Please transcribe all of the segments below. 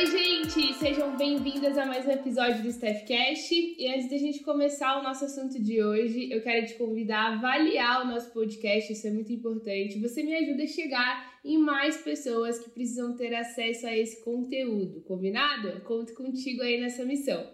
Oi, gente! Sejam bem-vindas a mais um episódio do Staffcast. E antes da gente começar o nosso assunto de hoje, eu quero te convidar a avaliar o nosso podcast, isso é muito importante. Você me ajuda a chegar em mais pessoas que precisam ter acesso a esse conteúdo, combinado? Conto contigo aí nessa missão.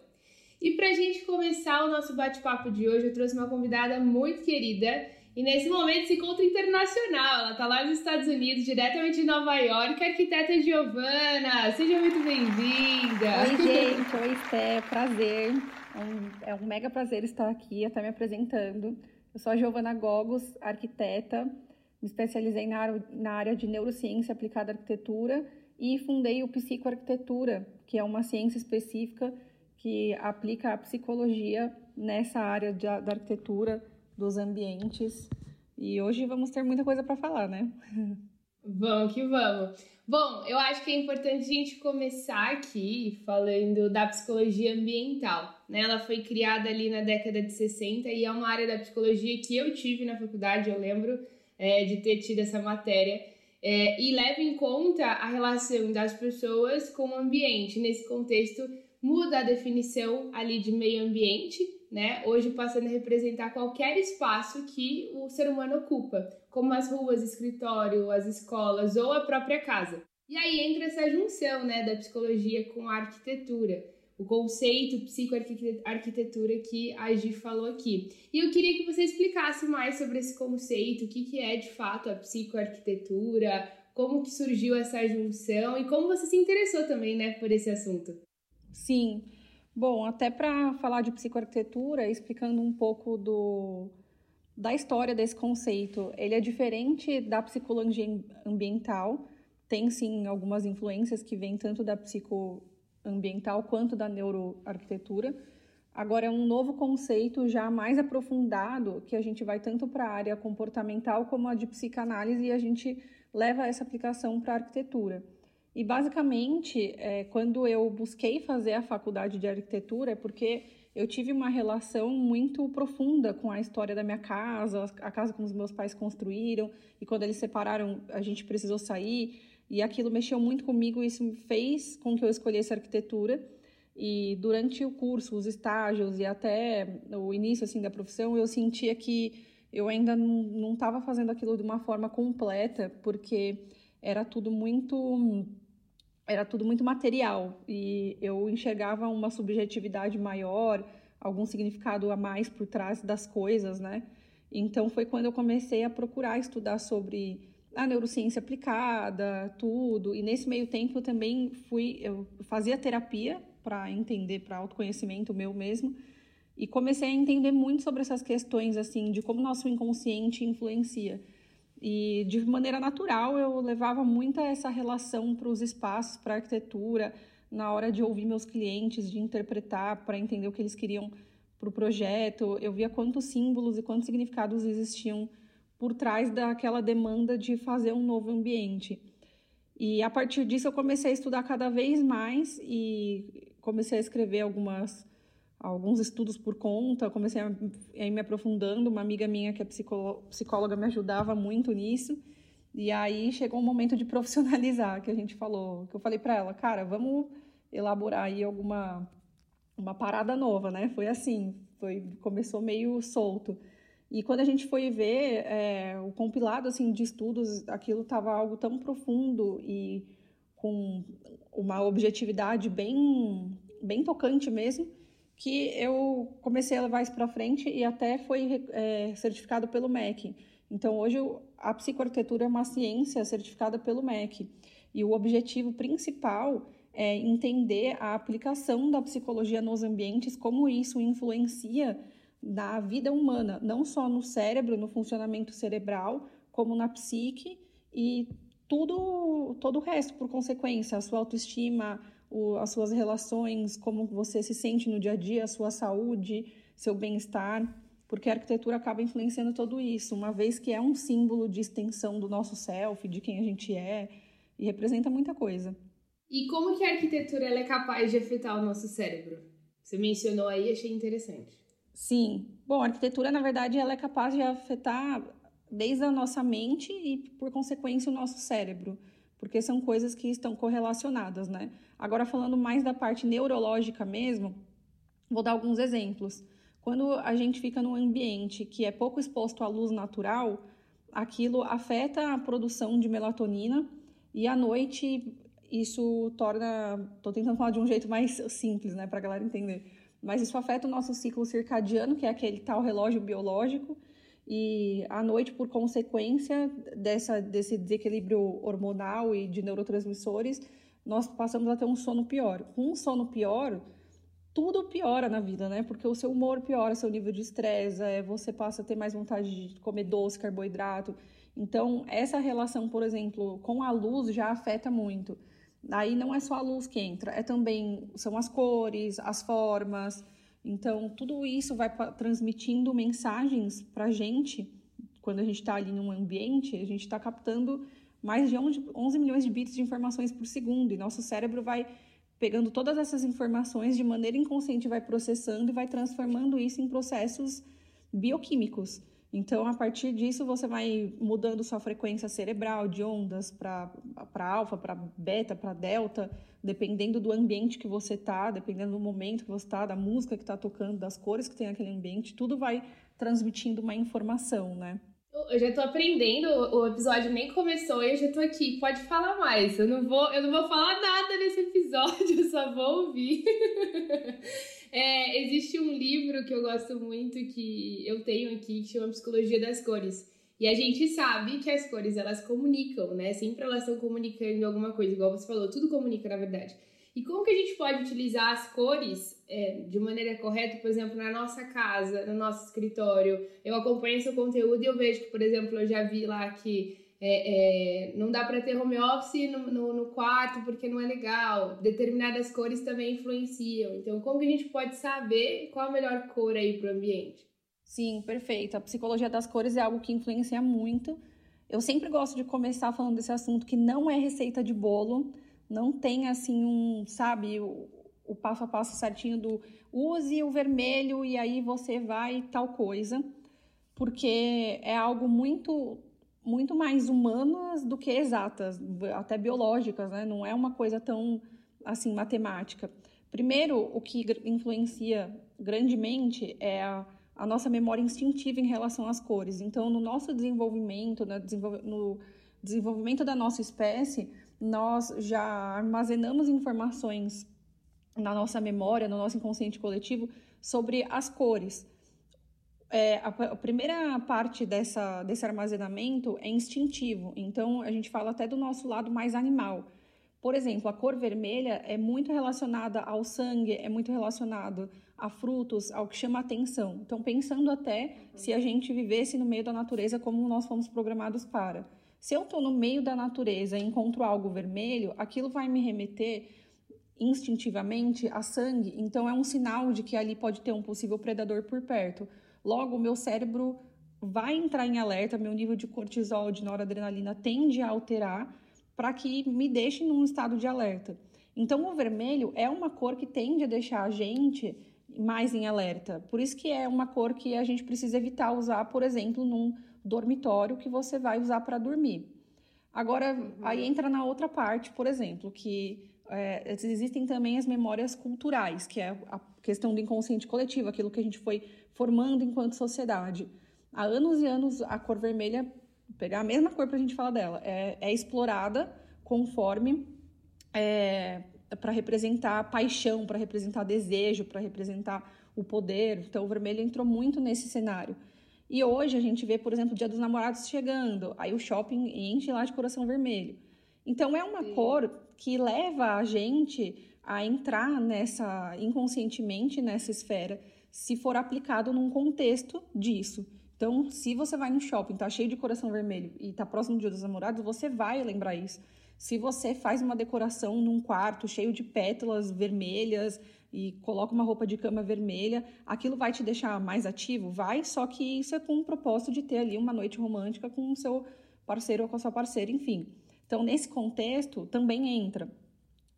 E pra gente começar o nosso bate-papo de hoje, eu trouxe uma convidada muito querida e nesse momento se encontra internacional. Ela está lá nos Estados Unidos, diretamente de Nova York, arquiteta Giovana. Seja muito bem-vinda. Oi, gente. Oi, Esté. Prazer. É um, é um mega prazer estar aqui, estar me apresentando. Eu sou a Giovana Gogos, arquiteta. Me especializei na, na área de neurociência aplicada à arquitetura e fundei o Psicoarquitetura, que é uma ciência específica que aplica a psicologia nessa área de, da arquitetura dos ambientes. E hoje vamos ter muita coisa para falar, né? Vamos que vamos. Bom, eu acho que é importante a gente começar aqui falando da psicologia ambiental. Né? Ela foi criada ali na década de 60 e é uma área da psicologia que eu tive na faculdade, eu lembro é, de ter tido essa matéria. É, e leva em conta a relação das pessoas com o ambiente. Nesse contexto, muda a definição ali de meio ambiente né? Hoje passando a representar qualquer espaço que o ser humano ocupa, como as ruas, escritório, as escolas ou a própria casa. E aí entra essa junção, né, da psicologia com a arquitetura, o conceito psicoarquitetura que a Gi falou aqui. E eu queria que você explicasse mais sobre esse conceito, o que, que é de fato a psicoarquitetura, como que surgiu essa junção e como você se interessou também, né, por esse assunto. Sim, Bom, até para falar de psicoarquitetura, explicando um pouco do, da história desse conceito, ele é diferente da psicologia ambiental, tem sim algumas influências que vêm tanto da psicoambiental quanto da neuroarquitetura. Agora é um novo conceito já mais aprofundado, que a gente vai tanto para a área comportamental como a de psicanálise e a gente leva essa aplicação para a arquitetura. E basicamente, é, quando eu busquei fazer a faculdade de arquitetura, é porque eu tive uma relação muito profunda com a história da minha casa, a casa que os meus pais construíram, e quando eles separaram, a gente precisou sair, e aquilo mexeu muito comigo, e isso fez com que eu escolhesse arquitetura. E durante o curso, os estágios e até o início assim da profissão, eu sentia que eu ainda não estava fazendo aquilo de uma forma completa, porque era tudo muito era tudo muito material e eu enxergava uma subjetividade maior, algum significado a mais por trás das coisas, né? Então foi quando eu comecei a procurar estudar sobre a neurociência aplicada, tudo. E nesse meio tempo eu também fui, eu fazia terapia para entender, para autoconhecimento meu mesmo. E comecei a entender muito sobre essas questões assim de como nosso inconsciente influencia. E de maneira natural eu levava muita essa relação para os espaços, para a arquitetura, na hora de ouvir meus clientes, de interpretar, para entender o que eles queriam para o projeto. Eu via quantos símbolos e quantos significados existiam por trás daquela demanda de fazer um novo ambiente. E a partir disso eu comecei a estudar cada vez mais e comecei a escrever algumas alguns estudos por conta, comecei a, a ir me aprofundando. Uma amiga minha que é psicóloga me ajudava muito nisso. E aí chegou um momento de profissionalizar, que a gente falou, que eu falei para ela, cara, vamos elaborar aí alguma uma parada nova, né? Foi assim, foi começou meio solto. E quando a gente foi ver é, o compilado assim de estudos, aquilo estava algo tão profundo e com uma objetividade bem bem tocante mesmo, que eu comecei a levar isso para frente e até foi é, certificado pelo MEC. Então, hoje, a psicoarquitetura é uma ciência certificada pelo MEC. E o objetivo principal é entender a aplicação da psicologia nos ambientes, como isso influencia na vida humana, não só no cérebro, no funcionamento cerebral, como na psique e tudo, todo o resto, por consequência, a sua autoestima, o, as suas relações, como você se sente no dia a dia, a sua saúde, seu bem-estar, porque a arquitetura acaba influenciando tudo isso, uma vez que é um símbolo de extensão do nosso self, de quem a gente é, e representa muita coisa. E como que a arquitetura é capaz de afetar o nosso cérebro? Você mencionou aí, achei interessante. Sim. Bom, a arquitetura, na verdade, ela é capaz de afetar desde a nossa mente e, por consequência, o nosso cérebro. Porque são coisas que estão correlacionadas, né? Agora, falando mais da parte neurológica mesmo, vou dar alguns exemplos. Quando a gente fica num ambiente que é pouco exposto à luz natural, aquilo afeta a produção de melatonina e à noite isso torna. Estou tentando falar de um jeito mais simples, né, para a galera entender. Mas isso afeta o nosso ciclo circadiano, que é aquele tal relógio biológico, e à noite, por consequência dessa, desse desequilíbrio hormonal e de neurotransmissores, nós passamos a ter um sono pior. Com um sono pior, tudo piora na vida, né? Porque o seu humor piora, seu nível de estresse, é, você passa a ter mais vontade de comer doce, carboidrato. Então, essa relação, por exemplo, com a luz já afeta muito. Aí não é só a luz que entra, é também são as cores, as formas. Então, tudo isso vai transmitindo mensagens para a gente. Quando a gente está ali num ambiente, a gente está captando mais de 11 milhões de bits de informações por segundo. E nosso cérebro vai pegando todas essas informações de maneira inconsciente, vai processando e vai transformando isso em processos bioquímicos. Então, a partir disso, você vai mudando sua frequência cerebral de ondas para alfa, para beta, para delta, dependendo do ambiente que você está, dependendo do momento que você está, da música que está tocando, das cores que tem aquele ambiente, tudo vai transmitindo uma informação, né? Eu já tô aprendendo, o episódio nem começou e eu já tô aqui. Pode falar mais. Eu não vou, eu não vou falar nada nesse episódio, eu só vou ouvir. É, existe um livro que eu gosto muito, que eu tenho aqui, que chama Psicologia das Cores. E a gente sabe que as cores, elas comunicam, né? Sempre elas estão comunicando alguma coisa, igual você falou, tudo comunica, na verdade. E como que a gente pode utilizar as cores é, de maneira correta, por exemplo, na nossa casa, no nosso escritório? Eu acompanho seu conteúdo e eu vejo que, por exemplo, eu já vi lá que é, é, não dá para ter home office no, no, no, quarto porque não é legal. Determinadas cores também influenciam. Então, como que a gente pode saber qual a melhor cor aí para o ambiente? Sim, perfeito. A psicologia das cores é algo que influencia muito. Eu sempre gosto de começar falando desse assunto que não é receita de bolo, não tem assim um, sabe, o, o passo a passo certinho do use o vermelho e aí você vai tal coisa, porque é algo muito muito mais humanas do que exatas, até biológicas, né? Não é uma coisa tão assim matemática. Primeiro, o que influencia grandemente é a, a nossa memória instintiva em relação às cores. Então, no nosso desenvolvimento, no desenvolvimento da nossa espécie, nós já armazenamos informações na nossa memória, no nosso inconsciente coletivo, sobre as cores é, a, a, primeira parte dessa, desse armazenamento é instintivo, então a gente fala até do nosso lado mais animal. Por exemplo, a cor vermelha é muito relacionada ao sangue, é muito relacionado a frutos, ao que chama atenção. Então, pensando até se a gente vivesse no meio da natureza como nós fomos programados para. Se eu estou no meio da natureza e encontro algo vermelho, aquilo vai me remeter instintivamente a sangue, então é um sinal de que ali pode ter um possível predador por perto. Logo, o meu cérebro vai entrar em alerta, meu nível de cortisol, de noradrenalina tende a alterar para que me deixe num estado de alerta. Então, o vermelho é uma cor que tende a deixar a gente mais em alerta. Por isso que é uma cor que a gente precisa evitar usar, por exemplo, num dormitório que você vai usar para dormir. Agora, uhum. aí entra na outra parte, por exemplo, que é, existem também as memórias culturais, que é a questão do inconsciente coletivo, aquilo que a gente foi formando enquanto sociedade. Há anos e anos, a cor vermelha, pegar a mesma cor para a gente falar dela, é, é explorada conforme é, para representar paixão, para representar desejo, para representar o poder. Então, o vermelho entrou muito nesse cenário. E hoje a gente vê, por exemplo, o Dia dos Namorados chegando, aí o shopping enche lá de coração vermelho. Então, é uma Sim. cor que leva a gente a entrar nessa inconscientemente nessa esfera, se for aplicado num contexto disso. Então, se você vai no shopping, tá cheio de coração vermelho e tá próximo do Dia dos Namorados, você vai lembrar isso. Se você faz uma decoração num quarto cheio de pétalas vermelhas e coloca uma roupa de cama vermelha, aquilo vai te deixar mais ativo? Vai, só que isso é com o propósito de ter ali uma noite romântica com o seu parceiro ou com a sua parceira, enfim. Então, nesse contexto, também entra.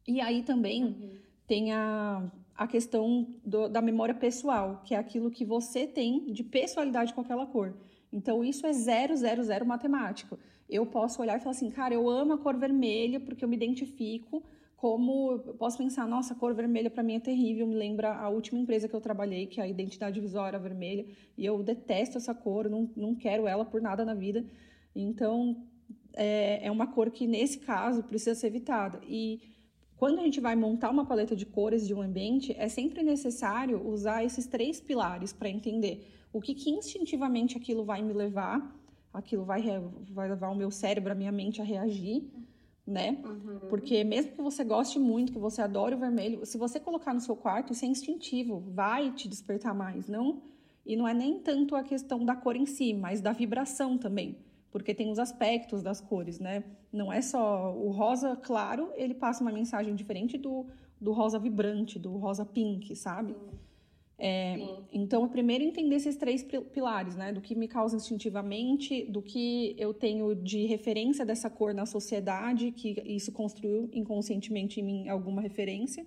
E aí também uhum. tem a, a questão do, da memória pessoal, que é aquilo que você tem de pessoalidade com aquela cor. Então, isso é zero, zero, zero matemático. Eu posso olhar e falar assim, cara, eu amo a cor vermelha porque eu me identifico como eu posso pensar, nossa, a cor vermelha para mim é terrível, me lembra a última empresa que eu trabalhei, que a identidade visual era vermelha, e eu detesto essa cor, não, não quero ela por nada na vida. Então, é, é uma cor que, nesse caso, precisa ser evitada. E quando a gente vai montar uma paleta de cores de um ambiente, é sempre necessário usar esses três pilares para entender o que, que instintivamente aquilo vai me levar, aquilo vai, vai levar o meu cérebro, a minha mente a reagir, né? Uhum. Porque mesmo que você goste muito, que você adore o vermelho, se você colocar no seu quarto, isso é instintivo, vai te despertar mais, não? E não é nem tanto a questão da cor em si, mas da vibração também, porque tem os aspectos das cores, né? Não é só o rosa claro, ele passa uma mensagem diferente do, do rosa vibrante, do rosa pink, sabe? Uhum. É, então, é primeiro entender esses três pilares, né? Do que me causa instintivamente, do que eu tenho de referência dessa cor na sociedade, que isso construiu inconscientemente em mim alguma referência,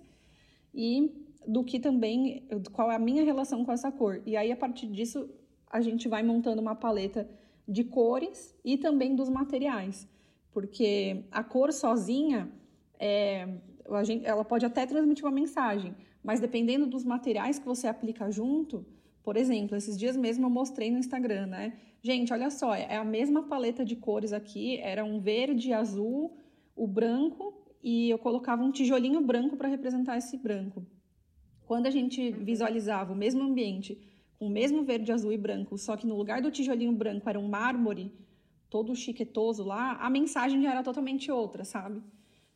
e do que também, qual é a minha relação com essa cor. E aí, a partir disso, a gente vai montando uma paleta de cores e também dos materiais. Porque a cor sozinha, é, gente, ela pode até transmitir uma mensagem, mas dependendo dos materiais que você aplica junto, por exemplo, esses dias mesmo eu mostrei no Instagram, né? Gente, olha só, é a mesma paleta de cores aqui, era um verde, azul, o branco, e eu colocava um tijolinho branco para representar esse branco. Quando a gente visualizava o mesmo ambiente, com o mesmo verde, azul e branco, só que no lugar do tijolinho branco era um mármore todo chiquetoso lá, a mensagem já era totalmente outra, sabe?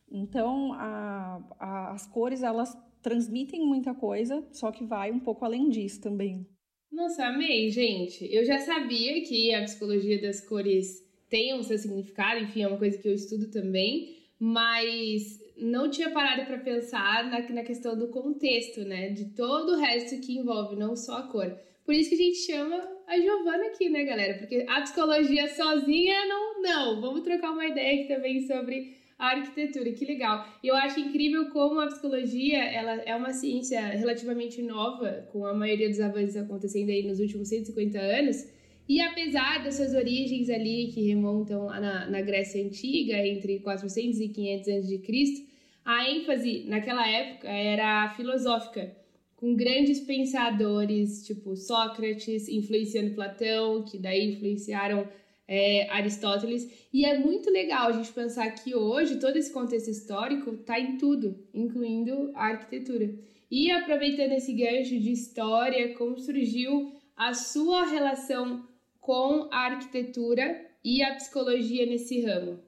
Então, a, a, as cores, elas transmitem muita coisa, só que vai um pouco além disso também. Nossa, amei, gente. Eu já sabia que a psicologia das cores tem o seu significado, enfim, é uma coisa que eu estudo também, mas não tinha parado para pensar na, na questão do contexto, né? De todo o resto que envolve, não só a cor. Por isso que a gente chama a Giovana aqui, né, galera? Porque a psicologia sozinha não, não. Vamos trocar uma ideia aqui também sobre a arquitetura, que legal. E eu acho incrível como a psicologia, ela é uma ciência relativamente nova, com a maioria dos avanços acontecendo aí nos últimos 150 anos, e apesar das suas origens ali, que remontam lá na, na Grécia Antiga, entre 400 e 500 a.C., a ênfase naquela época era filosófica, com grandes pensadores, tipo Sócrates, influenciando Platão, que daí influenciaram é, Aristóteles. E é muito legal a gente pensar que hoje todo esse contexto histórico está em tudo, incluindo a arquitetura. E aproveitando esse gancho de história, como surgiu a sua relação com a arquitetura e a psicologia nesse ramo?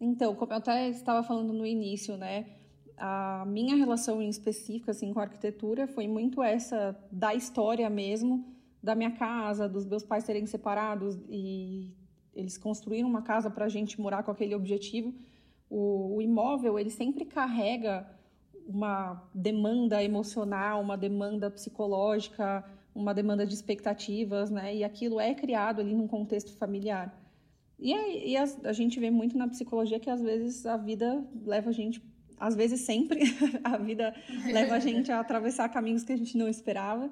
Então, como eu até estava falando no início, né? A minha relação em específico assim com a arquitetura foi muito essa da história mesmo, da minha casa, dos meus pais serem separados e eles construíram uma casa para a gente morar com aquele objetivo. O, o, imóvel, ele sempre carrega uma demanda emocional, uma demanda psicológica, uma demanda de expectativas, né? E aquilo é criado ali num contexto familiar. E, a, e a, a gente vê muito na psicologia que às vezes a vida leva a gente, às vezes sempre, a vida leva a gente a atravessar caminhos que a gente não esperava.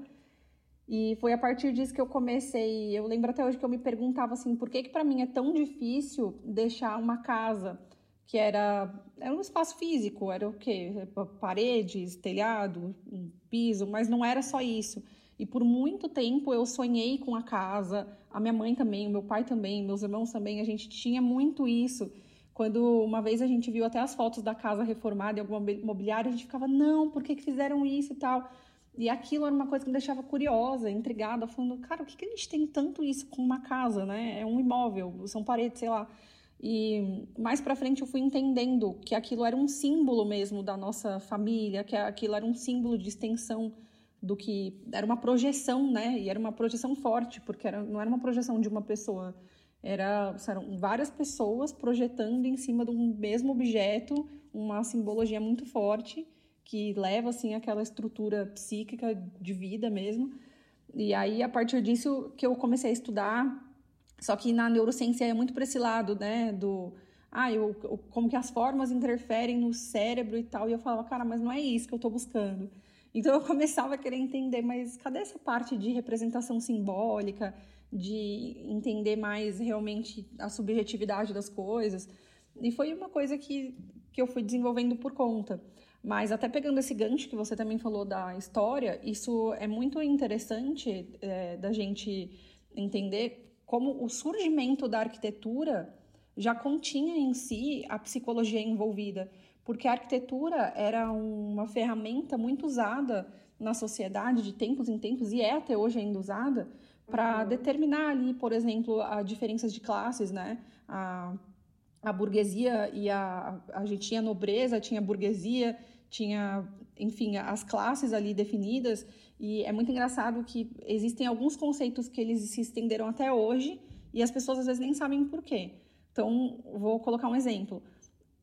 E foi a partir disso que eu comecei. Eu lembro até hoje que eu me perguntava assim, por que que para mim é tão difícil deixar uma casa que era era um espaço físico, era o quê? Paredes, telhado, um piso, mas não era só isso. E por muito tempo eu sonhei com a casa, a minha mãe também, o meu pai também, meus irmãos também, a gente tinha muito isso. Quando uma vez a gente viu até as fotos da casa reformada em alguma mobiliária, a gente ficava, não, por que, que fizeram isso e tal? E aquilo era uma coisa que me deixava curiosa, intrigada, falando, cara, o que, que a gente tem tanto isso com uma casa, né? É um imóvel, são paredes, sei lá. E mais para frente eu fui entendendo que aquilo era um símbolo mesmo da nossa família, que aquilo era um símbolo de extensão do que era uma projeção, né? E era uma projeção forte, porque era, não era uma projeção de uma pessoa, era, eram várias pessoas projetando em cima de um mesmo objeto, uma simbologia muito forte que leva assim aquela estrutura psíquica de vida mesmo. E aí a partir disso que eu comecei a estudar, só que na neurociência é muito para esse lado, né, do ah, eu, como que as formas interferem no cérebro e tal, e eu falava, cara, mas não é isso que eu estou buscando. Então eu começava a querer entender, mas cadê essa parte de representação simbólica, de entender mais realmente a subjetividade das coisas. E foi uma coisa que, que eu fui desenvolvendo por conta. Mas até pegando esse gancho que você também falou da história, isso é muito interessante é, da gente entender como o surgimento da arquitetura já continha em si a psicologia envolvida, porque a arquitetura era uma ferramenta muito usada na sociedade de tempos em tempos e é até hoje ainda usada para uhum. determinar ali, por exemplo, as diferenças de classes, né? A, a burguesia e a a gente tinha nobreza, tinha burguesia, tinha, enfim, as classes ali definidas. E é muito engraçado que existem alguns conceitos que eles se estenderam até hoje e as pessoas às vezes nem sabem por quê. Então, vou colocar um exemplo.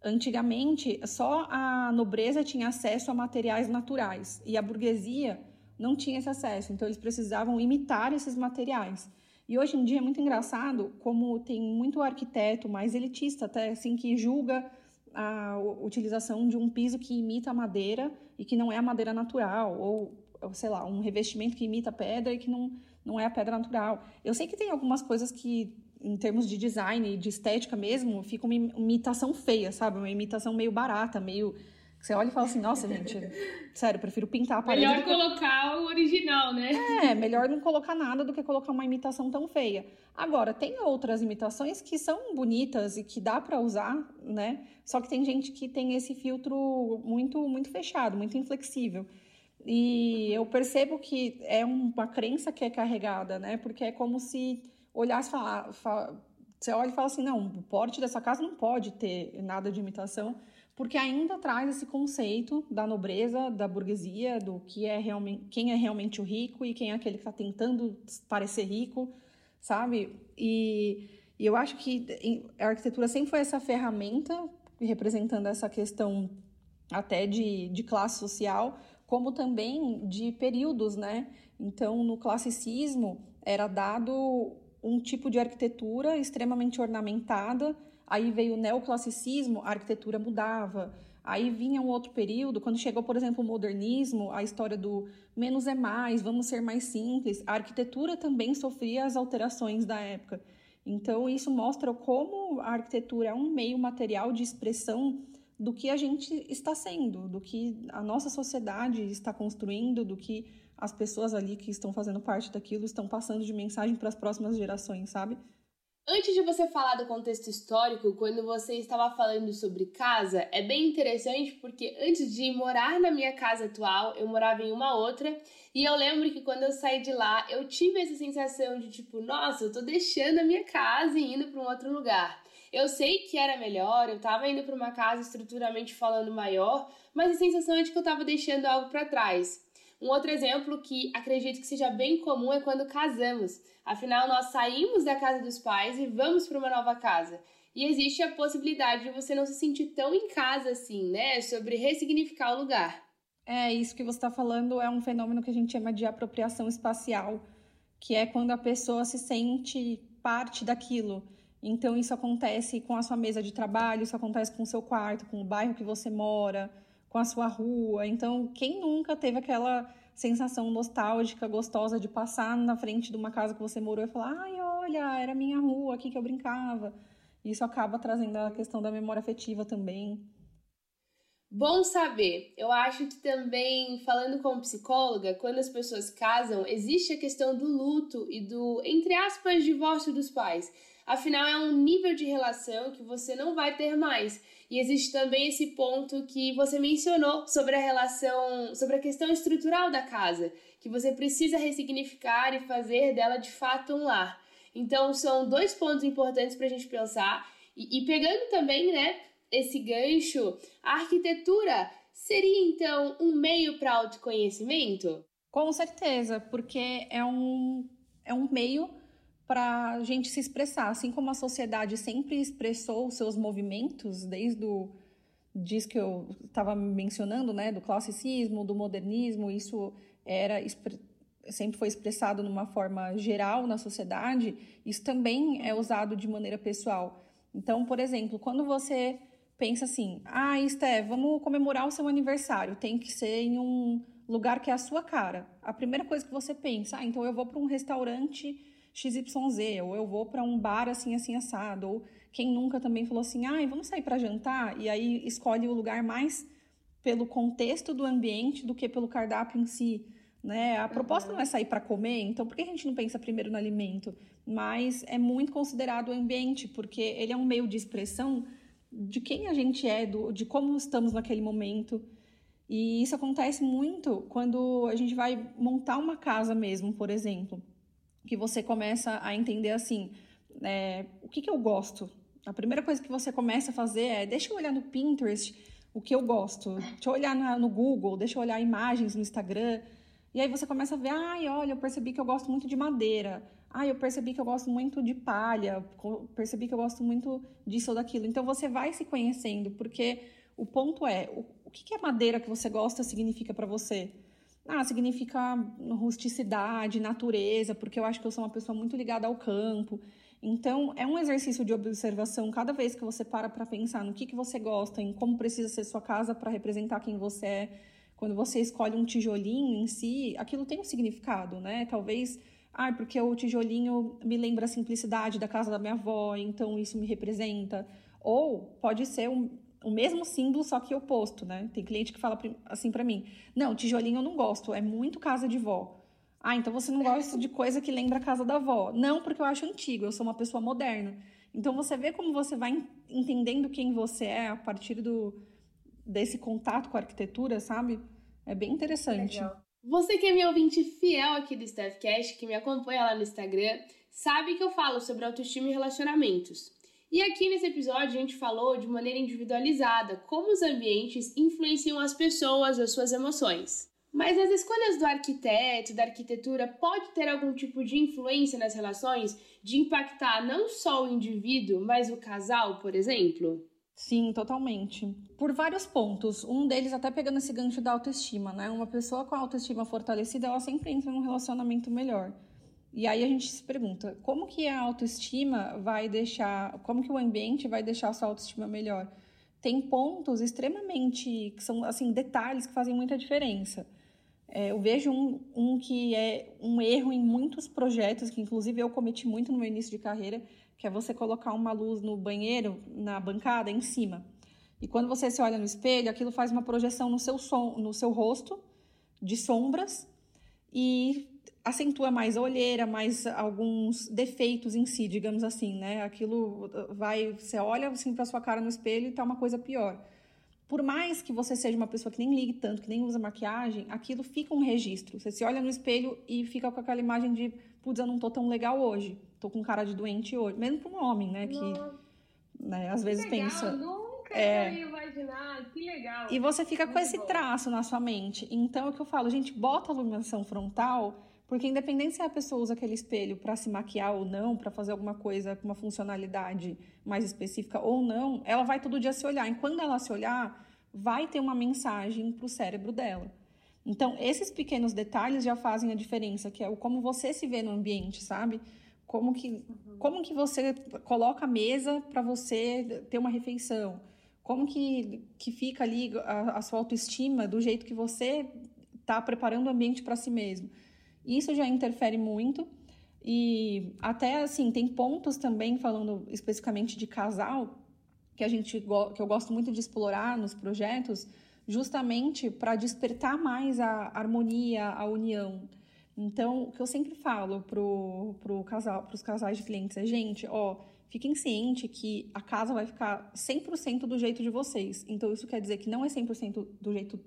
Antigamente, só a nobreza tinha acesso a materiais naturais e a burguesia não tinha esse acesso, então eles precisavam imitar esses materiais. E hoje em dia é muito engraçado como tem muito arquiteto mais elitista, até assim, que julga a utilização de um piso que imita a madeira e que não é a madeira natural, ou, ou sei lá, um revestimento que imita pedra e que não, não é a pedra natural. Eu sei que tem algumas coisas que, em termos de design e de estética mesmo, fica uma imitação feia, sabe? Uma imitação meio barata, meio você olha e fala assim, nossa, gente, sério, prefiro pintar a parede. Melhor colocar o original, né? É, melhor não colocar nada do que colocar uma imitação tão feia. Agora, tem outras imitações que são bonitas e que dá para usar, né? Só que tem gente que tem esse filtro muito, muito fechado, muito inflexível. E eu percebo que é uma crença que é carregada, né? Porque é como se olhasse e falar, você olha e fala assim, não, o porte dessa casa não pode ter nada de imitação porque ainda traz esse conceito da nobreza, da burguesia, do que é realmente, quem é realmente o rico e quem é aquele que está tentando parecer rico, sabe? E, e, eu acho que a arquitetura sempre foi essa ferramenta representando essa questão até de, de classe social, como também de períodos, né? Então, no classicismo era dado um tipo de arquitetura extremamente ornamentada Aí veio o neoclassicismo, a arquitetura mudava. Aí vinha um outro período, quando chegou, por exemplo, o modernismo, a história do menos é mais, vamos ser mais simples. A arquitetura também sofria as alterações da época. Então, isso mostra como a arquitetura é um meio material de expressão do que a gente está sendo, do que a nossa sociedade está construindo, do que as pessoas ali que estão fazendo parte daquilo estão passando de mensagem para as próximas gerações, sabe? Antes de você falar do contexto histórico, quando você estava falando sobre casa, é bem interessante porque antes de morar na minha casa atual, eu morava em uma outra, e eu lembro que quando eu saí de lá, eu tive essa sensação de tipo, nossa, eu tô deixando a minha casa e indo para um outro lugar. Eu sei que era melhor, eu tava indo para uma casa estruturalmente falando maior, mas a sensação é de que eu tava deixando algo para trás. Um outro exemplo que acredito que seja bem comum é quando casamos. Afinal, nós saímos da casa dos pais e vamos para uma nova casa. E existe a possibilidade de você não se sentir tão em casa assim, né? Sobre ressignificar o lugar. É, isso que você está falando é um fenômeno que a gente chama de apropriação espacial, que é quando a pessoa se sente parte daquilo. Então, isso acontece com a sua mesa de trabalho, isso acontece com o seu quarto, com o bairro que você mora, com a sua rua. Então, quem nunca teve aquela sensação nostálgica, gostosa de passar na frente de uma casa que você morou e falar: ai, olha, era minha rua aqui que eu brincava. Isso acaba trazendo a questão da memória afetiva também. Bom saber. Eu acho que também, falando como psicóloga, quando as pessoas casam, existe a questão do luto e do, entre aspas, divórcio dos pais. Afinal, é um nível de relação que você não vai ter mais. E existe também esse ponto que você mencionou sobre a relação, sobre a questão estrutural da casa, que você precisa ressignificar e fazer dela de fato um lar. Então, são dois pontos importantes para a gente pensar. E, e pegando também, né, esse gancho, a arquitetura seria então um meio para autoconhecimento? Com certeza, porque é um, é um meio para a gente se expressar, assim como a sociedade sempre expressou os seus movimentos desde o diz que eu estava mencionando, né, do classicismo, do modernismo, isso era sempre foi expressado numa forma geral na sociedade, isso também é usado de maneira pessoal. Então, por exemplo, quando você pensa assim, ah, Esté, vamos comemorar o seu aniversário, tem que ser em um lugar que é a sua cara. A primeira coisa que você pensa, ah, então eu vou para um restaurante XYZ, ou eu vou para um bar assim, assim, assado, ou quem nunca também falou assim, ai, vamos sair para jantar, e aí escolhe o lugar mais pelo contexto do ambiente do que pelo cardápio em si. Né? A proposta uhum. não é sair para comer, então por que a gente não pensa primeiro no alimento? Mas é muito considerado o ambiente, porque ele é um meio de expressão de quem a gente é, do, de como estamos naquele momento. E isso acontece muito quando a gente vai montar uma casa mesmo, por exemplo, que você começa a entender assim, é, o que, que eu gosto? A primeira coisa que você começa a fazer é, deixa eu olhar no Pinterest o que eu gosto, deixa eu olhar na, no Google, deixa eu olhar imagens no Instagram, e aí você começa a ver, ai, olha, eu percebi que eu gosto muito de madeira. Ai, eu percebi que eu gosto muito de palha, percebi que eu gosto muito disso ou daquilo. Então você vai se conhecendo, porque o ponto é, o, o que, que a madeira que você gosta significa para você? Ah, significa rusticidade, natureza, porque eu acho que eu sou uma pessoa muito ligada ao campo. Então, é um exercício de observação cada vez que você para para pensar no que, que você gosta, em como precisa ser sua casa para representar quem você é quando você escolhe um tijolinho em si, aquilo tem um significado, né? Talvez, ah, porque o tijolinho me lembra a simplicidade da casa da minha avó, então isso me representa. Ou pode ser um, o mesmo símbolo, só que oposto, né? Tem cliente que fala assim para mim: não, tijolinho eu não gosto, é muito casa de vó. Ah, então você não gosta de coisa que lembra a casa da avó. Não, porque eu acho antigo, eu sou uma pessoa moderna. Então você vê como você vai entendendo quem você é a partir do, desse contato com a arquitetura, sabe? É bem interessante. Legal. Você que é meu ouvinte fiel aqui do Staffcast, que me acompanha lá no Instagram, sabe que eu falo sobre autoestima e relacionamentos. E aqui nesse episódio a gente falou de maneira individualizada como os ambientes influenciam as pessoas, as suas emoções. Mas as escolhas do arquiteto, da arquitetura, pode ter algum tipo de influência nas relações, de impactar não só o indivíduo, mas o casal, por exemplo? Sim, totalmente. Por vários pontos. Um deles até pegando esse gancho da autoestima, né? Uma pessoa com a autoestima fortalecida, ela sempre entra num relacionamento melhor. E aí a gente se pergunta, como que a autoestima vai deixar, como que o ambiente vai deixar a sua autoestima melhor? Tem pontos extremamente, que são assim, detalhes que fazem muita diferença. É, eu vejo um, um que é um erro em muitos projetos, que inclusive eu cometi muito no meu início de carreira, que é você colocar uma luz no banheiro, na bancada, em cima. E quando você se olha no espelho, aquilo faz uma projeção no seu, som, no seu rosto, de sombras, e acentua mais a olheira, mais alguns defeitos em si, digamos assim, né? Aquilo vai, você olha assim para sua cara no espelho e tá uma coisa pior. Por mais que você seja uma pessoa que nem ligue tanto, que nem usa maquiagem, aquilo fica um registro. Você se olha no espelho e fica com aquela imagem de, putz, eu não tô tão legal hoje tô com cara de doente hoje. Mesmo para um homem, né? Que né, às vezes legal, pensa. Nunca é... ia imaginar, que legal. E você fica Muito com esse bom. traço na sua mente. Então é o que eu falo, gente, bota a iluminação frontal, porque independente se a pessoa usa aquele espelho para se maquiar ou não, para fazer alguma coisa com uma funcionalidade mais específica ou não, ela vai todo dia se olhar. E quando ela se olhar, vai ter uma mensagem para o cérebro dela. Então, esses pequenos detalhes já fazem a diferença, que é o como você se vê no ambiente, sabe? Como que, uhum. como que você coloca a mesa para você ter uma refeição? Como que, que fica ali a, a sua autoestima do jeito que você está preparando o ambiente para si mesmo? Isso já interfere muito. E até assim, tem pontos também, falando especificamente de casal, que a gente que eu gosto muito de explorar nos projetos, justamente para despertar mais a harmonia, a união. Então, o que eu sempre falo pro, pro casal, pros casais de clientes é, gente, ó, fiquem cientes que a casa vai ficar 100% do jeito de vocês. Então, isso quer dizer que não é 100% do jeito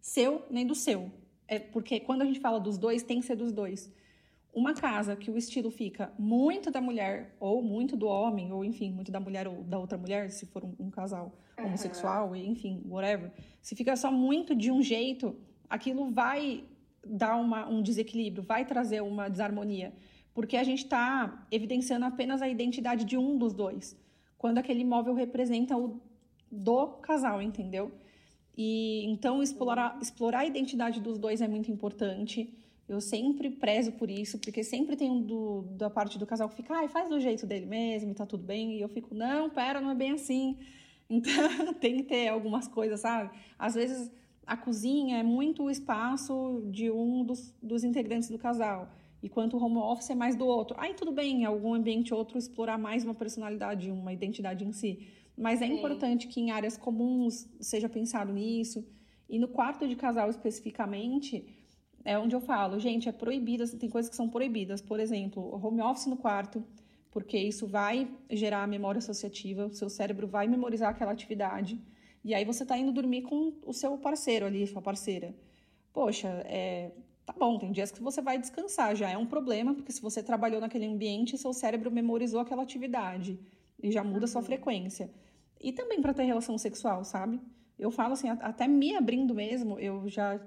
seu nem do seu. É porque quando a gente fala dos dois, tem que ser dos dois. Uma casa que o estilo fica muito da mulher, ou muito do homem, ou enfim, muito da mulher ou da outra mulher, se for um, um casal uhum. homossexual, enfim, whatever. Se fica só muito de um jeito, aquilo vai dar uma, um desequilíbrio, vai trazer uma desarmonia, porque a gente está evidenciando apenas a identidade de um dos dois, quando aquele imóvel representa o do casal, entendeu? E então explorar, explorar a identidade dos dois é muito importante. Eu sempre prezo por isso, porque sempre tem um do, da parte do casal que fica, ah, faz do jeito dele mesmo, e tá tudo bem. E eu fico, não, pera, não é bem assim. Então tem que ter algumas coisas, sabe? Às vezes a cozinha é muito o espaço de um dos, dos integrantes do casal. enquanto o home office é mais do outro. Aí tudo bem, em algum ambiente outro explorar mais uma personalidade, uma identidade em si. Mas é Sim. importante que em áreas comuns seja pensado nisso. E no quarto de casal especificamente, é onde eu falo, gente, é proibido, tem coisas que são proibidas. Por exemplo, home office no quarto, porque isso vai gerar memória associativa, o seu cérebro vai memorizar aquela atividade. E aí você está indo dormir com o seu parceiro ali, sua parceira. Poxa, é, tá bom, tem dias que você vai descansar, já é um problema, porque se você trabalhou naquele ambiente, seu cérebro memorizou aquela atividade e já muda uhum. sua frequência. E também para ter relação sexual, sabe? Eu falo assim, até me abrindo mesmo, eu já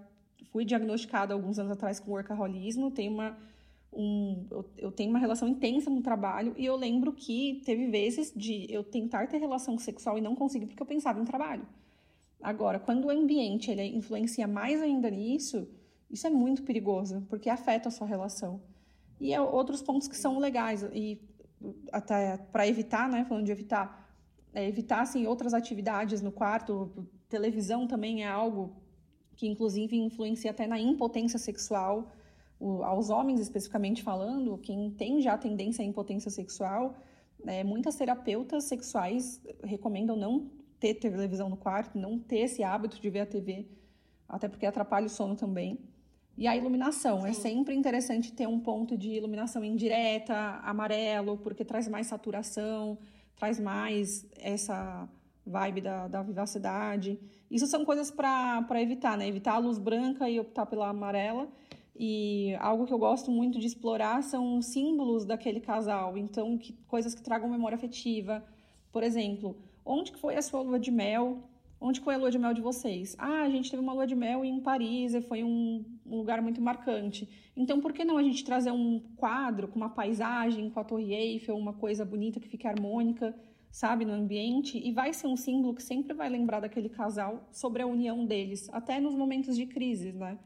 fui diagnosticada alguns anos atrás com workaholismo, tenho uma um, eu, eu, tenho uma relação intensa no trabalho e eu lembro que teve vezes de eu tentar ter relação sexual e não conseguir porque eu pensava em trabalho. Agora, quando o ambiente ele influencia mais ainda nisso, isso é muito perigoso, porque afeta a sua relação. E é outros pontos que são legais e até para evitar, né, falando de evitar, é, evitar assim outras atividades no quarto, televisão também é algo que inclusive influencia até na impotência sexual o, aos homens especificamente falando, quem tem já tendência à impotência sexual, é, muitas terapeutas sexuais recomendam não ter televisão no quarto, não ter esse hábito de ver a TV, até porque atrapalha o sono também. E a iluminação, é Sim. é sempre interessante ter um ponto de iluminação indireta, amarelo, porque traz mais saturação, traz mais essa vibe da, da vivacidade. Isso são coisas para evitar, né? Evitar a luz branca e optar pela amarela. E algo que eu gosto muito de explorar são símbolos daquele casal. Então, que, coisas que tragam memória afetiva. Por exemplo, onde que foi a sua lua de mel? Onde foi a lua de mel de vocês? Ah, a gente teve uma lua de mel em Paris e foi um, um lugar muito marcante. Então, por que não a gente trazer um quadro com uma paisagem, com a Torre Eiffel, uma coisa bonita que fique harmônica, sabe, no ambiente? E vai ser um símbolo que sempre vai lembrar daquele casal sobre a união deles, até nos momentos de crise, né?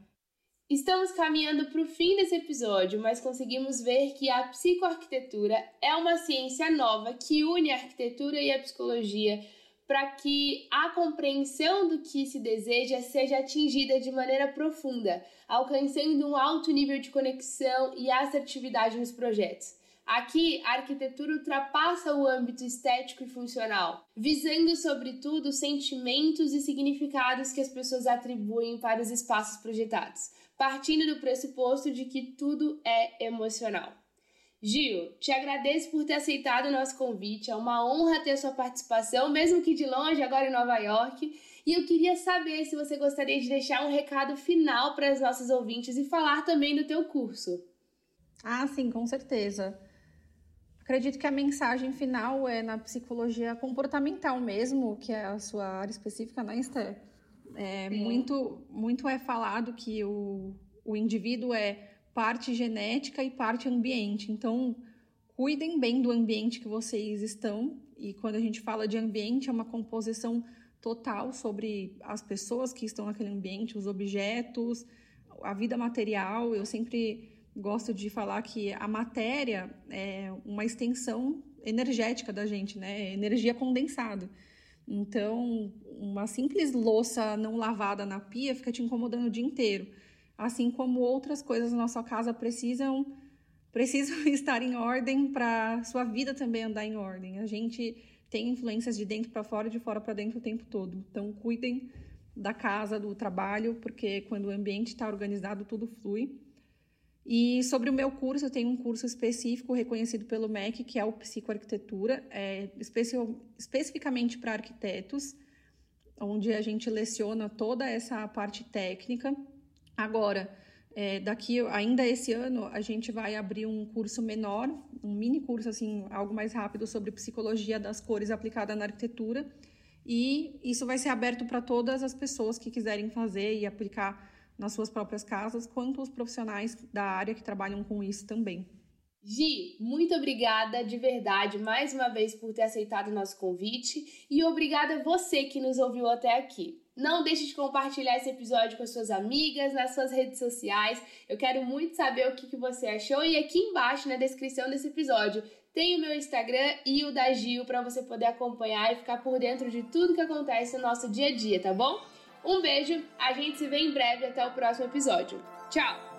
Estamos caminhando para o fim desse episódio, mas conseguimos ver que a psicoarquitetura é uma ciência nova que une a arquitetura e a psicologia para que a compreensão do que se deseja seja atingida de maneira profunda, alcançando um alto nível de conexão e assertividade nos projetos. Aqui, a arquitetura ultrapassa o âmbito estético e funcional, visando, sobretudo, sentimentos e significados que as pessoas atribuem para os espaços projetados partindo do pressuposto de que tudo é emocional. Gil, te agradeço por ter aceitado o nosso convite. É uma honra ter sua participação, mesmo que de longe, agora em Nova York. E eu queria saber se você gostaria de deixar um recado final para os nossos ouvintes e falar também do teu curso. Ah, sim, com certeza. Acredito que a mensagem final é na psicologia comportamental mesmo, que é a sua área específica, né, Esther? É, muito, muito é falado que o, o indivíduo é parte genética e parte ambiente. Então, cuidem bem do ambiente que vocês estão. E quando a gente fala de ambiente, é uma composição total sobre as pessoas que estão naquele ambiente, os objetos, a vida material. Eu sempre gosto de falar que a matéria é uma extensão energética da gente, né? É energia condensada. Então, uma simples louça não lavada na pia fica te incomodando o dia inteiro. Assim como outras coisas na nossa casa precisam precisam estar em ordem para sua vida também andar em ordem. A gente tem influências de dentro para fora e de fora para dentro o tempo todo. Então, cuidem da casa, do trabalho, porque quando o ambiente está organizado, tudo flui. E sobre o meu curso, eu tenho um curso específico reconhecido pelo MEC, que é o Psicoarquitetura, é, especificamente para arquitetos, onde a gente leciona toda essa parte técnica. Agora, é, daqui ainda esse ano, a gente vai abrir um curso menor, um mini curso, assim, algo mais rápido sobre psicologia das cores aplicada na arquitetura. E isso vai ser aberto para todas as pessoas que quiserem fazer e aplicar nas suas próprias casas, quanto os profissionais da área que trabalham com isso também. Gi, muito obrigada de verdade mais uma vez por ter aceitado o nosso convite e obrigada a você que nos ouviu até aqui. Não deixe de compartilhar esse episódio com as suas amigas, nas suas redes sociais. Eu quero muito saber o que, que você achou e aqui embaixo na descrição desse episódio tem o meu Instagram e o da Gil para você poder acompanhar e ficar por dentro de tudo que acontece no nosso dia a dia, tá bom? Um beijo, a gente se vê em breve até o próximo episódio. Tchau!